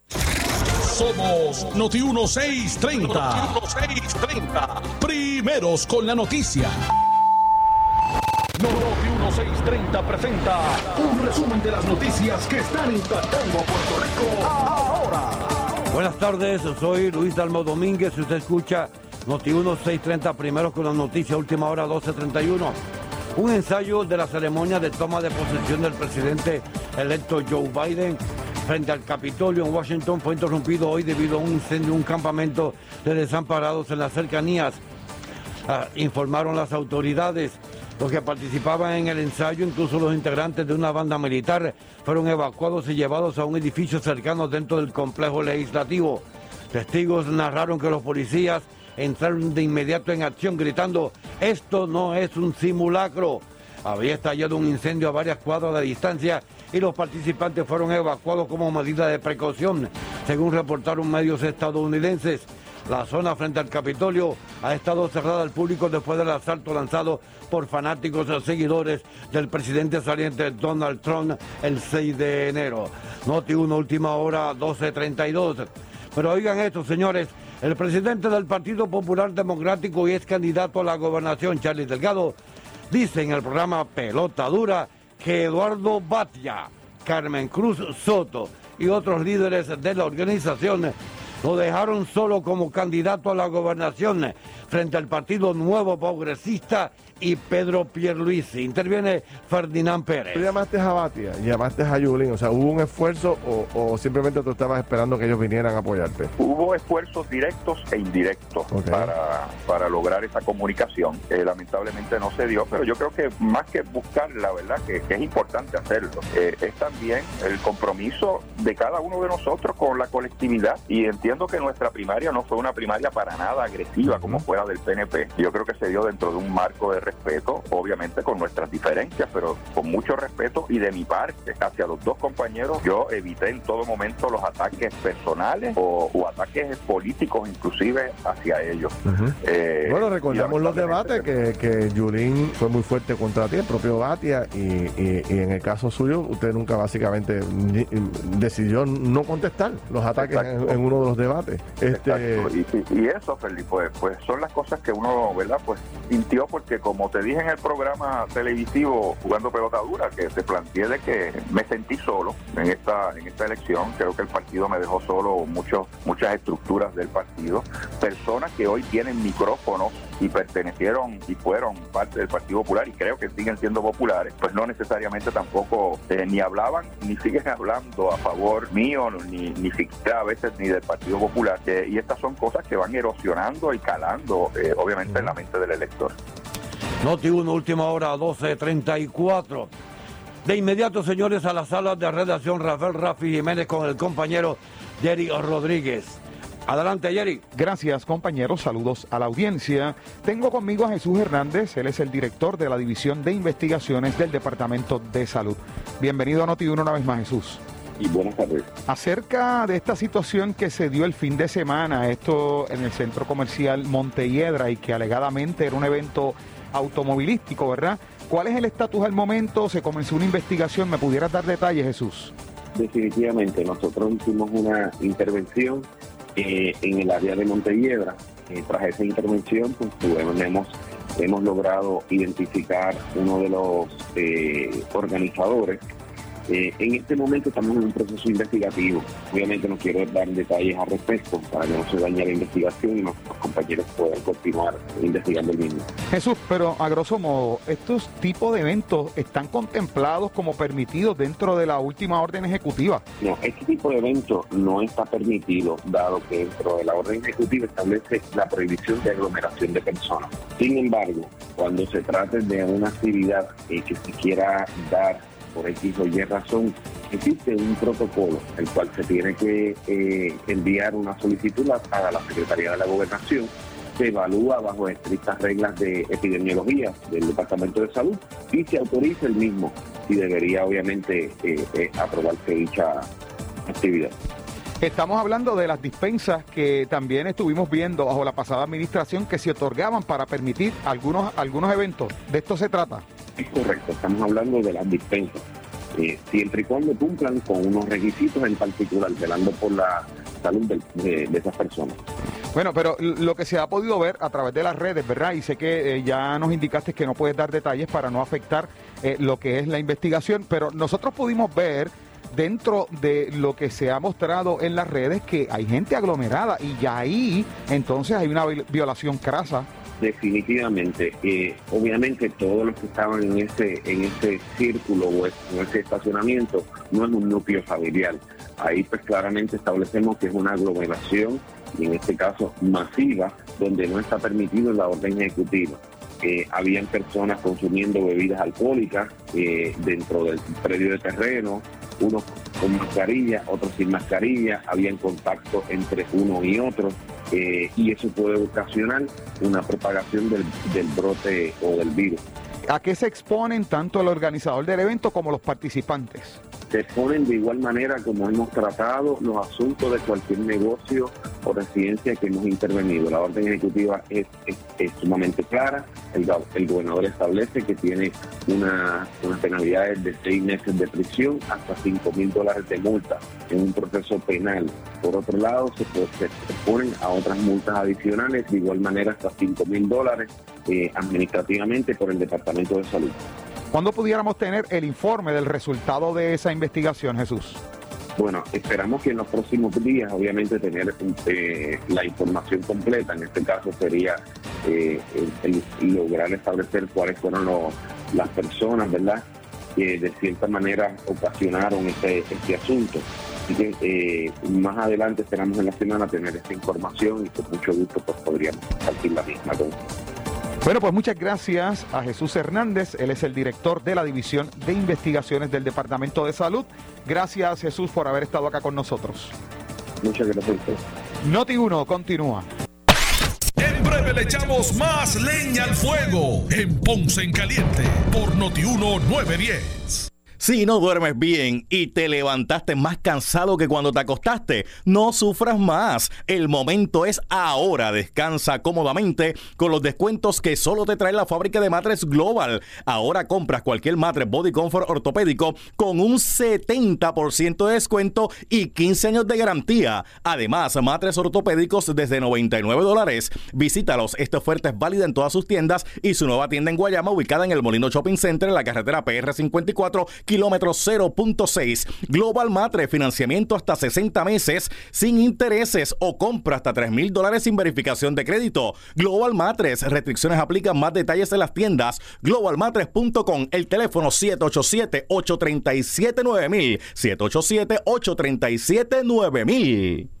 Somos Noti 1630. Noti 1630. Primeros con la noticia. Noti 630 presenta un resumen de las noticias que están impactando a Puerto Rico ahora. Buenas tardes, soy Luis Dalmo Domínguez. Si usted escucha Noti 630 primero con la noticia, última hora 1231. Un ensayo de la ceremonia de toma de posesión del presidente electo Joe Biden frente al Capitolio en Washington fue interrumpido hoy debido a un incendio en un campamento de desamparados en las cercanías. Ah, informaron las autoridades. Los que participaban en el ensayo, incluso los integrantes de una banda militar, fueron evacuados y llevados a un edificio cercano dentro del complejo legislativo. Testigos narraron que los policías entraron de inmediato en acción gritando, esto no es un simulacro. Había estallado un incendio a varias cuadras de distancia y los participantes fueron evacuados como medida de precaución, según reportaron medios estadounidenses. La zona frente al Capitolio ha estado cerrada al público después del asalto lanzado por fanáticos y seguidores del presidente saliente Donald Trump el 6 de enero. Noti 1, última hora, 12.32. Pero oigan esto, señores. El presidente del Partido Popular Democrático y ex candidato a la gobernación, Charlie Delgado, dice en el programa Pelota Dura que Eduardo Batia, Carmen Cruz Soto y otros líderes de la organización lo dejaron solo como candidato a la gobernación frente al Partido Nuevo Progresista y Pedro Pierluisi. Interviene Ferdinand Pérez. Tú llamaste a Batia, llamaste a Yulín, o sea, ¿hubo un esfuerzo o, simplemente tú estabas esperando que ellos vinieran a apoyarte? Hubo esfuerzos directos e indirectos para, para lograr esa comunicación. Eh, lamentablemente no se dio, pero yo creo que más que buscar, la verdad que, es importante hacerlo, eh, es también el compromiso de cada uno de nosotros con la colectividad y entiendo que nuestra primaria no fue una primaria para nada agresiva como fuera del PNP. Yo creo que se dio dentro de un marco de respeto, obviamente con nuestras diferencias, pero con mucho respeto y de mi parte hacia los dos compañeros, yo evité en todo momento los ataques personales o, ataques políticos inclusive hacia ellos. Eh, bueno, recordamos los debates que, que Yulín fue muy fuerte contra ti, el propio Batia, y, en el caso suyo, usted nunca básicamente decidió no contestar los ataques en, uno de los debates. Este... Y, eso, Felipe, pues, pues son las cosas que uno, ¿verdad? Pues sintió porque como como te dije en el programa televisivo Jugando Pelota Dura, que te planteé de que me sentí solo en esta, en esta elección. Creo que el partido me dejó solo muchos, muchas estructuras del partido. Personas que hoy tienen micrófonos y pertenecieron y fueron parte del Partido Popular y creo que siguen siendo populares, pues no necesariamente tampoco eh, ni hablaban ni siguen hablando a favor mío, ni, ni siquiera a veces ni del Partido Popular. Eh, y estas son cosas que van erosionando y calando, eh, obviamente, en la mente del elector. Noti 1, última hora, 12.34. De inmediato, señores, a la sala de redacción Rafael Rafi Jiménez con el compañero Jerry Rodríguez. Adelante, Jerry. Gracias, compañeros. Saludos a la audiencia. Tengo conmigo a Jesús Hernández. Él es el director de la División de Investigaciones del Departamento de Salud. Bienvenido a Noti 1 una vez más, Jesús. Y buenas tardes. Acerca de esta situación que se dio el fin de semana, esto en el centro comercial Montelledra y que alegadamente era un evento automovilístico, ¿verdad? ¿Cuál es el estatus al momento? ¿Se comenzó una investigación? ¿Me pudieras dar detalles, Jesús? Definitivamente, nosotros hicimos una intervención eh, en el área de Montelledra. Eh, tras esa intervención, pues, hemos, hemos logrado identificar uno de los eh, organizadores eh, en este momento estamos en un proceso investigativo. Obviamente no quiero dar detalles al respecto para que no se dañe la investigación y nuestros compañeros puedan continuar investigando el mismo. Jesús, pero a grosso modo, ¿estos tipos de eventos están contemplados como permitidos dentro de la última orden ejecutiva? No, este tipo de eventos no está permitido, dado que dentro de la orden ejecutiva establece la prohibición de aglomeración de personas. Sin embargo, cuando se trate de una actividad eh, que se quiera dar por X o Y razón, existe un protocolo, el cual se tiene que eh, enviar una solicitud a la Secretaría de la Gobernación, se evalúa bajo estrictas reglas de epidemiología del Departamento de Salud y se autoriza el mismo y debería obviamente eh, eh, aprobarse dicha actividad. Estamos hablando de las dispensas que también estuvimos viendo bajo la pasada administración que se otorgaban para permitir algunos, algunos eventos. ¿De esto se trata? Es correcto, estamos hablando de las dispensas. eh, siempre y cuando cumplan con unos requisitos en particular, velando por la salud de, esas personas. Bueno, pero lo que se ha podido ver a través de las redes, ¿verdad? Y sé que eh, ya nos indicaste que no puedes dar detalles para no afectar eh, lo que es la investigación, pero nosotros pudimos ver dentro de lo que se ha mostrado en las redes que hay gente aglomerada y ya ahí entonces hay una violación crasa definitivamente. Eh, obviamente todos los que estaban en ese, en ese círculo o en ese estacionamiento no es un núcleo familiar. Ahí pues claramente establecemos que es una aglomeración, y en este caso masiva, donde no está permitido la orden ejecutiva. Eh, habían personas consumiendo bebidas alcohólicas eh, dentro del predio de terreno, unos con mascarilla, otros sin mascarilla, habían contacto entre uno y otro. Eh, y eso puede ocasionar una propagación del, del brote o del virus. ¿A qué se exponen tanto el organizador del evento como los participantes? Se exponen de igual manera como hemos tratado los asuntos de cualquier negocio o residencia que hemos intervenido. La orden ejecutiva es, sumamente clara. El, gobernador establece que tiene una, unas penalidades de seis meses de prisión hasta cinco mil dólares de multa en un proceso penal. Por otro lado, se, se a otras multas adicionales, de igual manera hasta cinco mil dólares eh, administrativamente por el Departamento de Salud. ¿Cuándo pudiéramos tener el informe del resultado de esa investigación, Jesús? Bueno, esperamos que en los próximos días, obviamente, tener eh, la información completa. En este caso sería eh, lograr establecer cuáles fueron las personas, ¿verdad?, que de cierta manera ocasionaron este, este asunto. Así que eh, más adelante esperamos en la semana tener esta información y con mucho gusto pues, podríamos compartir la misma con bueno, pues muchas gracias a Jesús Hernández. Él es el director de la División de Investigaciones del Departamento de Salud. Gracias, Jesús, por haber estado acá con nosotros. Muchas gracias. Noti 1 continúa. En breve le echamos más leña al fuego en Ponce en Caliente por Noti 1 910. Si no duermes bien y te levantaste más cansado que cuando te acostaste, no sufras más. El momento es ahora. Descansa cómodamente con los descuentos que solo te trae la fábrica de matres Global. Ahora compras cualquier matres Body Comfort ortopédico con un 70% de descuento y 15 años de garantía. Además, matres ortopédicos desde 99 dólares. Visítalos. Esta oferta es válida en todas sus tiendas y su nueva tienda en Guayama ubicada en el Molino Shopping Center en la carretera PR 54 kilómetro 0.6. Global Matre, financiamiento hasta 60 meses sin intereses o compra hasta 3 mil dólares sin verificación de crédito. Global Matres, restricciones aplican más detalles en las tiendas. Globalmatres.com, el teléfono 787-837-9000. 787-837-9000.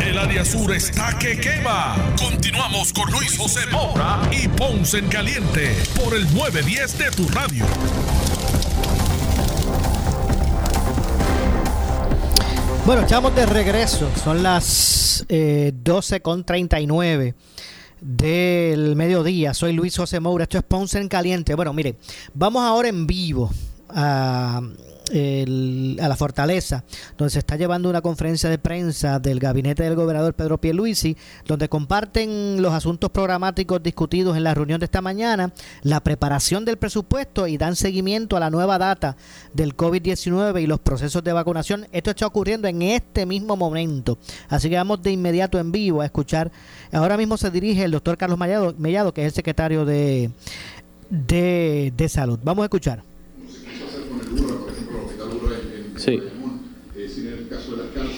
El área sur está que quema. Continuamos con Luis José Moura y Ponce en Caliente por el 910 de tu radio. Bueno, estamos de regreso. Son las eh, 12.39 del mediodía. Soy Luis José Moura. Esto es Ponce en Caliente. Bueno, mire, vamos ahora en vivo a a la fortaleza, donde se está llevando una conferencia de prensa del gabinete del gobernador Pedro Pierluisi, donde comparten los asuntos programáticos discutidos en la reunión de esta mañana, la preparación del presupuesto y dan seguimiento a la nueva data del COVID-19 y los procesos de vacunación. Esto está ocurriendo en este mismo momento. Así que vamos de inmediato en vivo a escuchar. Ahora mismo se dirige el doctor Carlos Mellado, que es el secretario de, de, de Salud. Vamos a escuchar. Sí.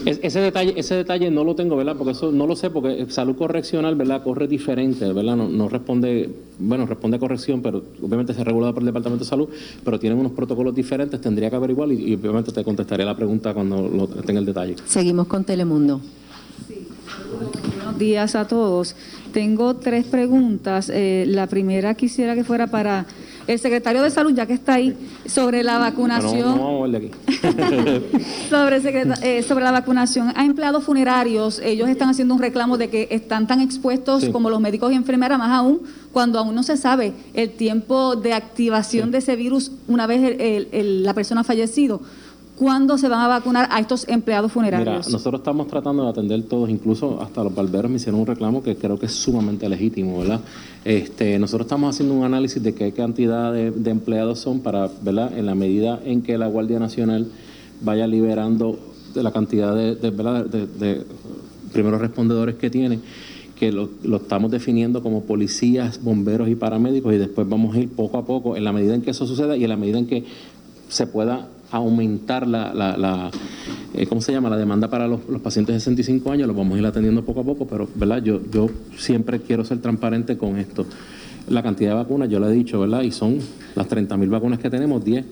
ese detalle, ese detalle no lo tengo, ¿verdad? Porque eso no lo sé, porque salud correccional, ¿verdad? Corre diferente, ¿verdad? No, responde, bueno, responde a corrección, pero obviamente se regulado por el Departamento de Salud, pero tienen unos protocolos diferentes, tendría que averiguar y, y obviamente te contestaré la pregunta cuando lo tenga el detalle. Seguimos con Telemundo. Buenos días a todos. Tengo tres preguntas. Eh, la primera quisiera que fuera para El secretario de Salud, ya que está ahí, sobre la vacunación. [LAUGHS] sobre, eh, sobre la vacunación a empleados funerarios, ellos están haciendo un reclamo de que están tan expuestos como los médicos y enfermeras, más aún cuando aún no se sabe el tiempo de activación de ese virus una vez la persona ha fallecido. ¿Cuándo se van a vacunar a estos empleados funerarios? Mira, nosotros estamos tratando de atender todos, incluso hasta los barberos me hicieron un reclamo que creo que es sumamente legítimo, ¿verdad? Este, nosotros estamos haciendo un análisis de qué cantidad de, empleados son para, ¿verdad? En la medida en que la Guardia Nacional vaya liberando de la cantidad de, de, primeros respondedores que tiene, que lo, estamos definiendo como policías, bomberos y paramédicos y después vamos a ir poco a poco en la medida en que eso suceda y en la medida en que se pueda aumentar la, la, eh, ¿cómo se llama? La demanda para los, pacientes de 65 años, lo vamos a ir atendiendo poco a poco, pero, ¿verdad? Yo, yo siempre quiero ser transparente con esto. La cantidad de vacunas, yo lo he dicho, ¿verdad? Y son las 30.000 vacunas que tenemos, 10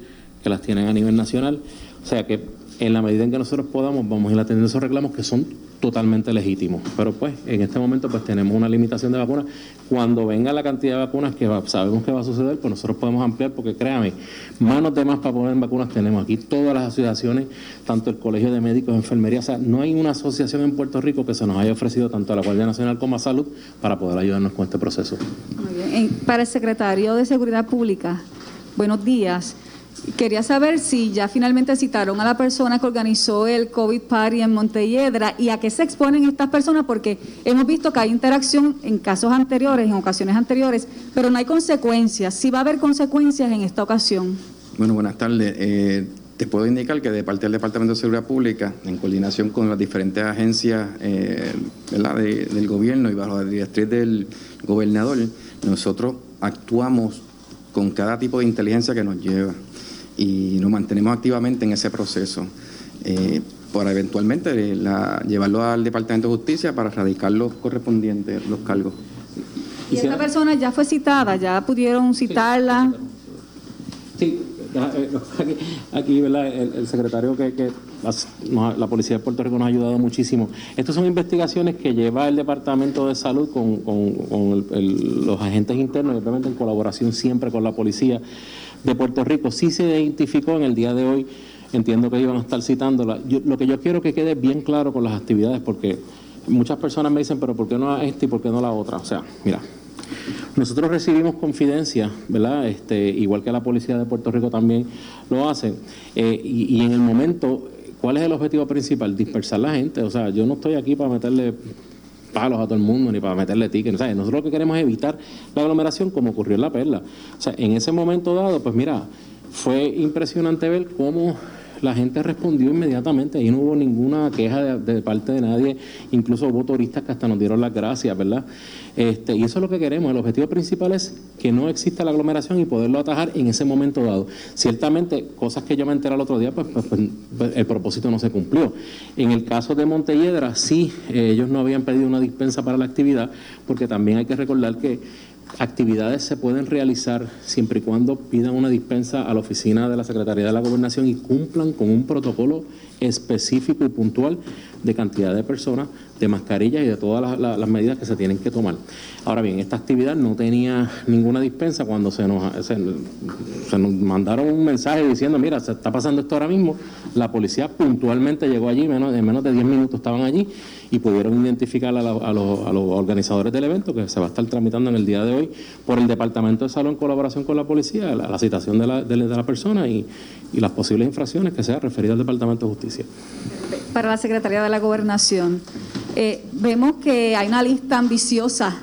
que las tienen a nivel nacional. O sea que en la medida en que nosotros podamos, vamos a ir atendiendo esos reclamos que son totalmente legítimos. Pero pues, en este momento, pues tenemos una limitación de vacunas. Cuando venga la cantidad de vacunas que sabemos que va a suceder, pues nosotros podemos ampliar, porque créame, manos de más para poner vacunas tenemos aquí. Todas las asociaciones, tanto el Colegio de Médicos, Enfermería, o sea, no hay una asociación en Puerto Rico que se nos haya ofrecido tanto a la Guardia Nacional como a Salud para poder ayudarnos con este proceso. Muy bien. Para el secretario de Seguridad Pública, buenos días. Quería saber si ya finalmente citaron a la persona que organizó el COVID Party en Montelledra y a qué se exponen estas personas, porque hemos visto que hay interacción en casos anteriores, en ocasiones anteriores, pero no hay consecuencias. Si va a haber consecuencias en esta ocasión. Bueno, buenas tardes. Eh, te puedo indicar que de parte del Departamento de Seguridad Pública, en coordinación con las diferentes agencias eh, del gobierno y bajo la directriz del gobernador, nosotros actuamos con cada tipo de inteligencia que nos lleva y nos mantenemos activamente en ese proceso eh, para eventualmente llevarlo al Departamento de Justicia para erradicar los correspondientes, los cargos. ¿Y esta persona ya fue citada? ¿Ya pudieron citarla? Sí, eh, aquí, El, secretario que, la, Policía de Puerto Rico nos ha ayudado muchísimo. Estas son investigaciones que lleva el Departamento de Salud con, los agentes internos y obviamente en colaboración siempre con la Policía de Puerto Rico. Sí se identificó en el día de hoy, entiendo que iban a estar citándola. lo que yo quiero que quede bien claro con las actividades, porque muchas personas me dicen, pero ¿por qué no esta y por qué no la otra? O sea, mira, nosotros recibimos confidencia, ¿verdad? Este, igual que la policía de Puerto Rico también lo hace. Eh, y, y en el momento, ¿cuál es el objetivo principal? Dispersar la gente. O sea, yo no estoy aquí para meterle palos a todo el mundo ni para meterle tickets. Nosotros lo que queremos es evitar la aglomeración como ocurrió en La Perla. O sea, en ese momento dado, pues mira, fue impresionante ver cómo la gente respondió inmediatamente, y no hubo ninguna queja de, parte de nadie, incluso hubo turistas que hasta nos dieron las gracias, ¿verdad? Este, y eso es lo que queremos, el objetivo principal es que no exista la aglomeración y poderlo atajar en ese momento dado. Ciertamente, cosas que yo me enteré el otro día, pues, pues, pues, pues el propósito no se cumplió. En el caso de Montelledra, sí, eh, ellos no habían pedido una dispensa para la actividad, porque también hay que recordar que actividades se pueden realizar siempre y cuando pidan una dispensa a la oficina de la Secretaría de la Gobernación y cumplan con un protocolo específico y puntual de cantidad de personas, de mascarillas y de todas las, medidas que se tienen que tomar. Ahora bien, esta actividad no tenía ninguna dispensa cuando se nos, se, nos mandaron un mensaje diciendo, mira, se está pasando esto ahora mismo. La policía puntualmente llegó allí, en menos de 10 minutos estaban allí y pudieron identificar a, los, organizadores del evento que se va a estar tramitando en el día de hoy por el Departamento de Salud en colaboración con la policía, la, citación de la, de, la persona y, y las posibles infracciones que sea referida al Departamento de Justicia. Para la Secretaría de la Gobernación, eh, vemos que hay una lista ambiciosa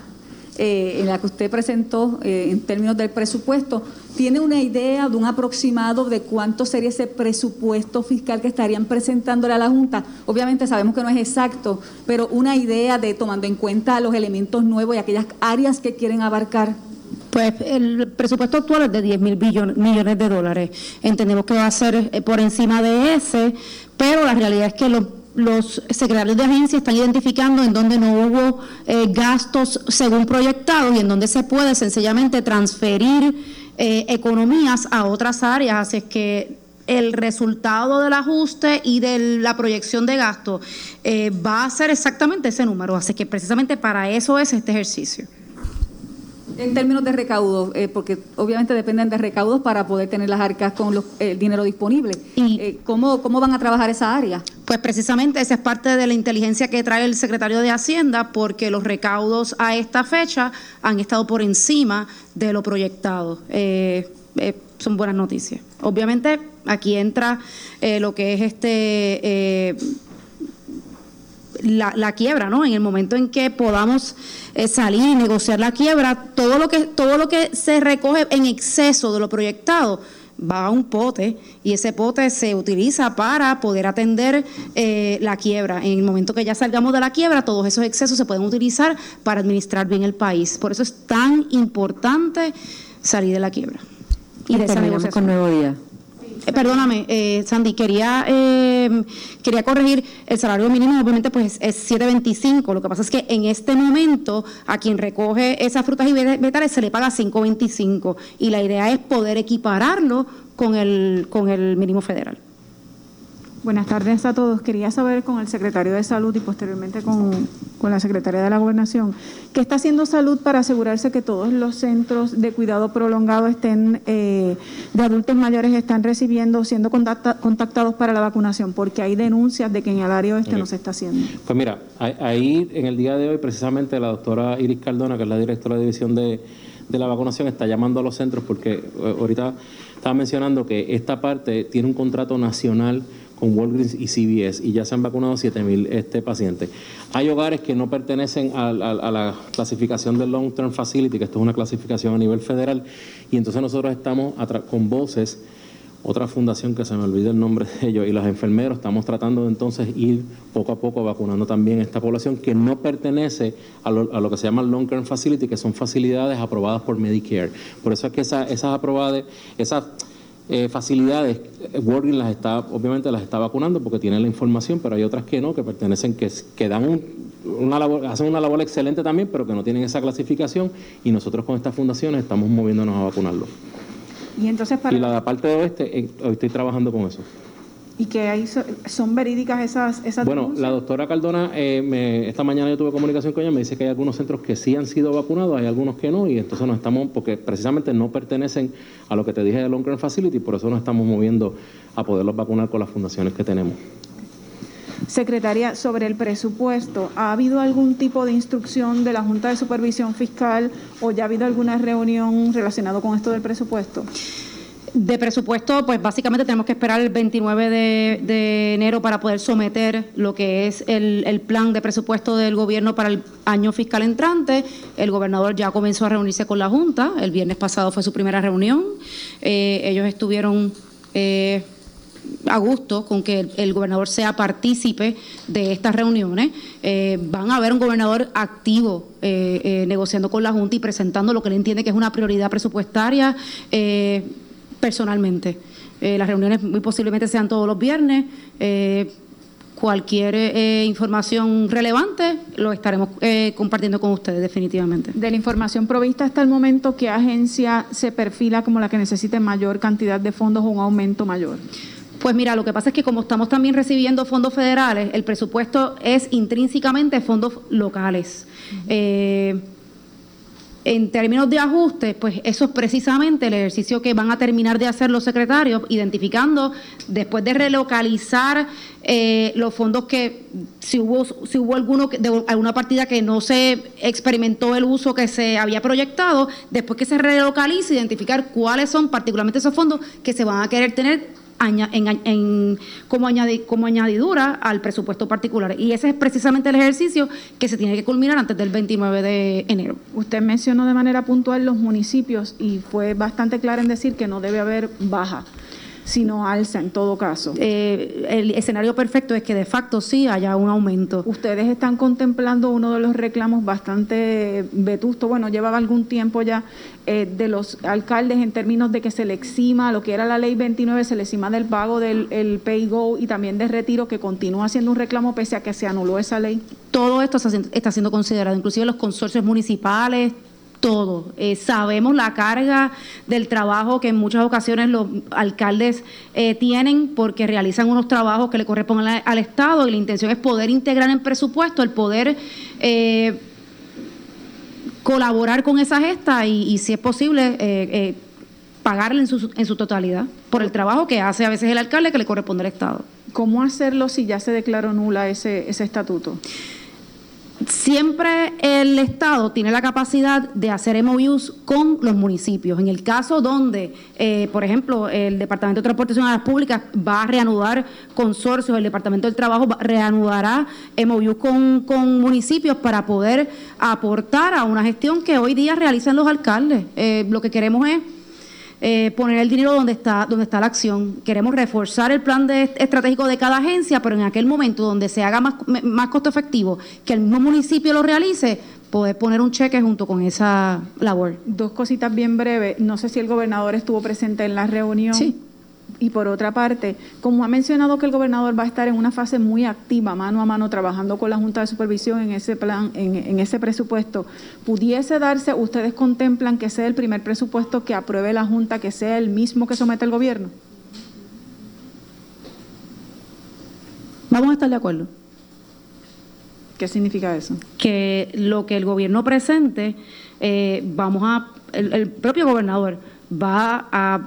eh, en la que usted presentó eh, en términos del presupuesto. ¿Tiene una idea de un aproximado de cuánto sería ese presupuesto fiscal que estarían presentándole a la Junta? Obviamente sabemos que no es exacto, pero una idea de tomando en cuenta los elementos nuevos y aquellas áreas que quieren abarcar. Pues el presupuesto actual es de 10 mil millones de dólares. Entendemos que va a ser por encima de ese, pero la realidad es que los, secretarios de agencia están identificando en donde no hubo eh, gastos según proyectados y en donde se puede sencillamente transferir eh, economías a otras áreas. Así es que el resultado del ajuste y de la proyección de gasto va a ser exactamente ese número. Así que precisamente para eso es este ejercicio. En términos de recaudos, eh, porque obviamente dependen de recaudos para poder tener las arcas con los, el dinero disponible. Eh, ¿cómo, ¿Cómo van a trabajar esa área? Pues precisamente esa es parte de la inteligencia que trae el secretario de Hacienda, porque los recaudos a esta fecha han estado por encima de lo proyectado. Eh, eh, son buenas noticias. Obviamente aquí entra eh, lo que es este la, la quiebra, ¿no? En el momento en que podamos eh, salir y negociar la quiebra, todo lo que todo lo que se recoge en exceso de lo proyectado va a un pote y ese pote se utiliza para poder atender eh, la quiebra. En el momento que ya salgamos de la quiebra, todos esos excesos se pueden utilizar para administrar bien el país. Por eso es tan importante salir de la quiebra. Y de esa negociación. con Nuevo Día. Eh, perdóname, eh, Sandy, quería eh, quería corregir, el salario mínimo obviamente pues es 7.25, lo que pasa es que en este momento a quien recoge esas frutas y ve- vegetales se le paga 5.25 y la idea es poder equipararlo con el, con el mínimo federal. Buenas tardes a todos. Quería saber con el secretario de Salud y posteriormente con, con la secretaria de la Gobernación, ¿qué está haciendo Salud para asegurarse que todos los centros de cuidado prolongado estén, eh, de adultos mayores están recibiendo, siendo contacta- contactados para la vacunación? Porque hay denuncias de que en el área oeste Ok. no se está haciendo. Pues mira, ahí- ahí en el día de hoy precisamente la doctora Iris Cardona, que es la directora de división de, de la vacunación, está llamando a los centros porque eh, ahorita estaba mencionando que esta parte tiene un contrato nacional con Walgreens y CVS y ya se han vacunado 7.000 este, pacientes. Hay hogares que no pertenecen a, a- a la clasificación del Long Term Facility, que esto es una clasificación a nivel federal, y entonces nosotros estamos con voces otra fundación que se me olvida el nombre de ellos y los enfermeros estamos tratando de entonces ir poco a poco vacunando también esta población que no pertenece a lo, a lo que se llama long term facility que son facilidades aprobadas por Medicare por eso es que esa- esas aprobadas esas eh, facilidades eh, Walgreens las está obviamente las está vacunando porque tienen la información pero hay otras que no que pertenecen que, que dan un- una labor, hacen una labor excelente también pero que no tienen esa clasificación y nosotros con estas fundaciones estamos moviéndonos a vacunarlos Y entonces para y la de parte de oeste, eh, hoy estoy trabajando con eso. Y que so- son verídicas esas, esas Bueno, denuncias? la doctora Cardona, eh, me- esta mañana yo tuve comunicación con ella, me dice que hay algunos centros que sí han sido vacunados, hay algunos que no, y entonces nos estamos, porque precisamente no pertenecen a lo que te dije de Long Term Facility, por eso nos estamos moviendo a poderlos vacunar con las fundaciones que tenemos. Secretaria, sobre el presupuesto, ¿ha habido algún tipo de instrucción de la Junta de Supervisión Fiscal o ya ha habido alguna reunión relacionada con esto del presupuesto? De presupuesto, pues básicamente tenemos que esperar el 29 de, de enero para poder someter lo que es el, el plan de presupuesto del gobierno para el año fiscal entrante. El gobernador ya comenzó a reunirse con la Junta. El viernes pasado fue su primera reunión. Eh, ellos estuvieron eh, a gusto con que el, gobernador sea partícipe de estas reuniones. Eh, van a ver un gobernador activo negociando con la Junta y presentando lo que él entiende que es una prioridad presupuestaria personalmente. Eh, las reuniones muy posiblemente sean todos los viernes. Eh, cualquier eh, información relevante lo estaremos eh, compartiendo con ustedes definitivamente. De la información provista hasta el momento, ¿qué agencia se perfila como la que necesite mayor cantidad de fondos o un aumento mayor? Pues mira, lo que pasa es que como estamos también recibiendo fondos federales, el presupuesto es intrínsecamente fondos locales. Eh, en términos de ajustes, pues eso es precisamente el ejercicio que van a terminar de hacer los secretarios, identificando después de relocalizar eh, los fondos que, si hubo, si hubo alguno de alguna partida que no se experimentó el uso que se había proyectado, después que se relocalice, identificar cuáles son particularmente esos fondos que se van a querer tener en- en- como, añadi- como añadidura al presupuesto particular. Y ese es precisamente el ejercicio que se tiene que culminar antes del 29 de enero. Usted mencionó de manera puntual los municipios y fue bastante clara en decir que no debe haber baja, sino alza en todo caso. Eh, el escenario perfecto es que de facto sí haya un aumento. Ustedes están contemplando uno de los reclamos bastante vetusto, bueno, llevaba algún tiempo ya, eh, de los alcaldes en términos de que se le exima lo que era la ley 29, se le exima del pago del el pay go y también de retiro, que continúa siendo un reclamo pese a que se anuló esa ley. Todo esto está, siendo- está siendo considerado, inclusive los consorcios municipales, todo. Eh, sabemos la carga del trabajo que en muchas ocasiones los alcaldes eh, tienen porque realizan unos trabajos que le corresponden al, Estado y la intención es poder integrar en presupuesto el poder eh, colaborar con esa gesta y, si es posible, eh, eh, pagarle en su, en su totalidad por el trabajo que hace a veces el alcalde que le corresponde al Estado. ¿Cómo hacerlo si ya se declaró nula ese, ese estatuto? Siempre el Estado tiene la capacidad de hacer MOUs con los municipios. En el caso donde, eh, por ejemplo, el Departamento de Transportación a las Públicas va a reanudar consorcios, el Departamento del Trabajo reanudará MOUs con, con municipios para poder aportar a una gestión que hoy día realizan los alcaldes. Eh, lo que queremos es eh, poner el dinero donde está, donde está la acción. Queremos reforzar el plan de, estratégico de cada agencia, pero en aquel momento donde se haga más, más costo efectivo, que el mismo municipio lo realice, poder poner un cheque junto con esa labor. Dos cositas bien breves. No sé si el gobernador estuvo presente en la reunión. Sí. Y por otra parte, como ha mencionado que el gobernador va a estar en una fase muy activa, mano a mano, trabajando con la Junta de Supervisión en ese plan, en, ese presupuesto, pudiese darse, ustedes contemplan que sea el primer presupuesto que apruebe la Junta, que sea el mismo que somete el gobierno. Vamos a estar de acuerdo. ¿Qué significa eso? Que lo que el gobierno presente, eh, vamos a, el propio gobernador va a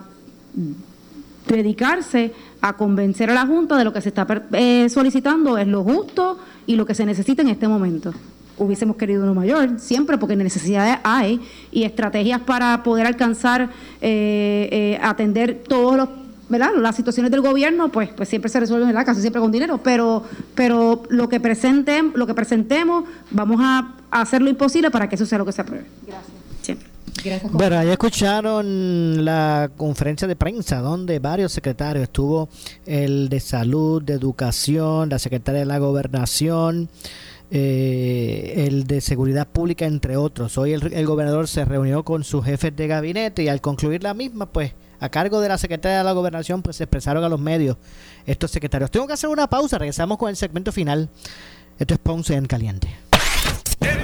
dedicarse a convencer a la Junta de lo que se está eh, solicitando es lo justo y lo que se necesita en este momento. Hubiésemos querido uno mayor, siempre, porque necesidades hay y estrategias para poder alcanzar, eh, eh, atender todos los ¿verdad? Las situaciones del gobierno, pues, pues siempre se resuelven, ¿verdad? Casi siempre con dinero, pero, pero lo que presenten, lo que presentemos, vamos a hacer lo imposible para que eso sea lo que se apruebe. Gracias. Bueno, ya escucharon la conferencia de prensa donde varios secretarios, estuvo el de salud, de educación, la secretaria de la gobernación, eh, el de seguridad pública, entre otros. Hoy el, gobernador se reunió con sus jefes de gabinete y al concluir la misma, pues a cargo de la secretaria de la gobernación, pues se expresaron a los medios estos secretarios. Tengo que hacer una pausa, regresamos con el segmento final. Esto es Ponce en Caliente.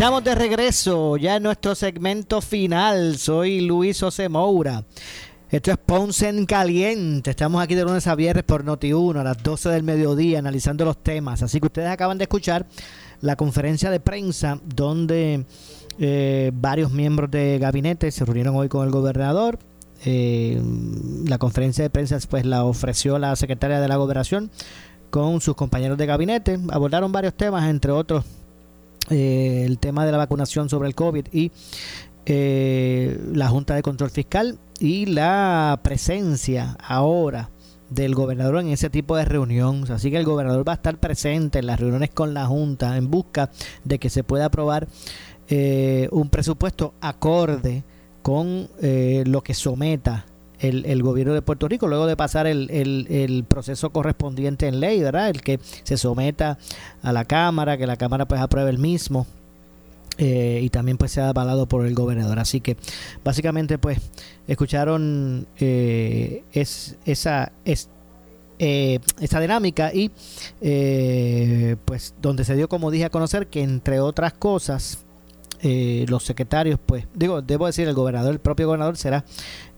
Estamos de regreso ya en nuestro segmento final. Soy Luis José Moura. Esto es Ponce en Caliente. Estamos aquí de lunes a viernes por Noti1 a las 12 del mediodía analizando los temas. Así que ustedes acaban de escuchar la conferencia de prensa donde eh, varios miembros de gabinete se reunieron hoy con el gobernador. Eh, la conferencia de prensa pues la ofreció la secretaria de la gobernación con sus compañeros de gabinete. Abordaron varios temas, entre otros eh, el tema de la vacunación sobre el COVID y eh, la Junta de Control Fiscal y la presencia ahora del gobernador en ese tipo de reunión. Así que el gobernador va a estar presente en las reuniones con la Junta en busca de que se pueda aprobar eh, un presupuesto acorde con lo que someta el, gobierno de Puerto Rico, luego de pasar el, el, proceso correspondiente en ley, ¿verdad? El que se someta a la Cámara, que la Cámara pues apruebe el mismo. Eh, y también pues sea avalado por el gobernador. Así que básicamente pues escucharon eh, es, esa, es, eh, esa dinámica y pues donde se dio como dije a conocer que entre otras cosas los secretarios pues digo debo decir el gobernador el propio gobernador será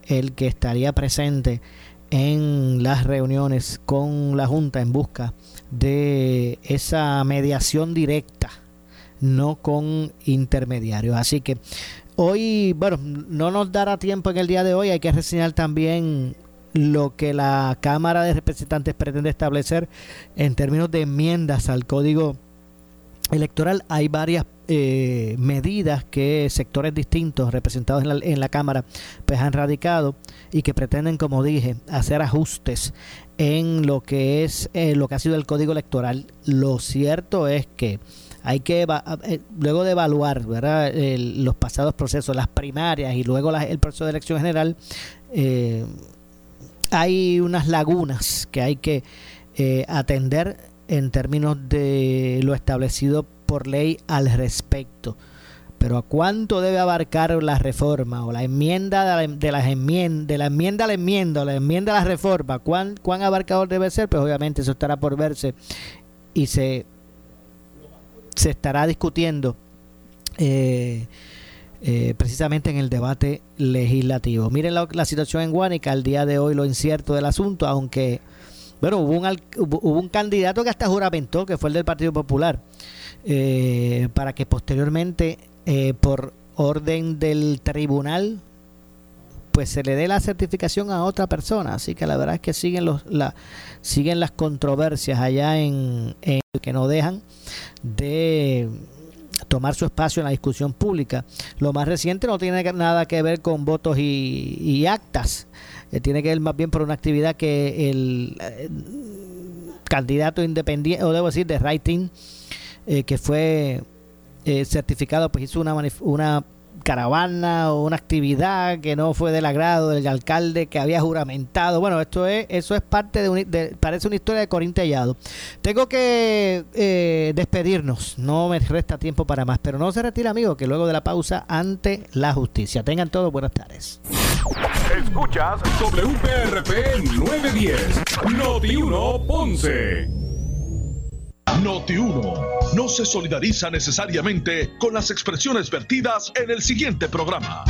el que estaría presente en las reuniones con la Junta en busca de esa mediación directa, no con intermediarios. Así que hoy, bueno, no nos dará tiempo en el día de hoy, hay que reseñar también lo que la Cámara de Representantes pretende establecer en términos de enmiendas al Código Electoral. Hay varias eh, medidas que sectores distintos representados en la, en la Cámara pues han radicado y que pretenden, como dije, hacer ajustes en lo que es eh, lo que ha sido el Código Electoral. Lo cierto es que hay que eh, luego de evaluar ¿verdad? los pasados procesos, las primarias y luego el proceso de elección general, eh, hay unas lagunas que hay que eh, atender en términos de lo establecido por ley al respecto. Pero ¿a cuánto debe abarcar la reforma o la enmienda de, las enmiendas, de la enmienda a la enmienda o la enmienda a la reforma? ¿Cuán, ¿Cuán abarcador debe ser? Pues obviamente eso estará por verse y se, se estará discutiendo eh, eh, precisamente en el debate legislativo. Miren la, situación en Guánica, al día de hoy lo incierto del asunto, aunque, bueno, hubo un, hubo un candidato que hasta juramentó, que fue el del Partido Popular, eh, para que posteriormente, eh, por orden del tribunal, pues se le dé la certificación a otra persona. Así que la verdad es que siguen los la, siguen las controversias allá en, en que no dejan de tomar su espacio en la discusión pública. Lo más reciente no tiene nada que ver con votos y, actas, eh, tiene que ver más bien por una actividad que el eh, candidato independiente, o debo decir, de writing, eh, que fue certificado, pues hizo una, una caravana o una actividad que no fue del agrado del alcalde que había juramentado. Bueno, esto es eso es parte de, parece una historia de Corintellado. Tengo que eh, despedirnos, no me resta tiempo para más, pero no se retira, amigo, que luego de la pausa ante la justicia. Tengan todos buenas tardes. Escuchas WPRP 910, Noti 1 Ponce. Noti 1 no se solidariza necesariamente con las expresiones vertidas en el siguiente programa.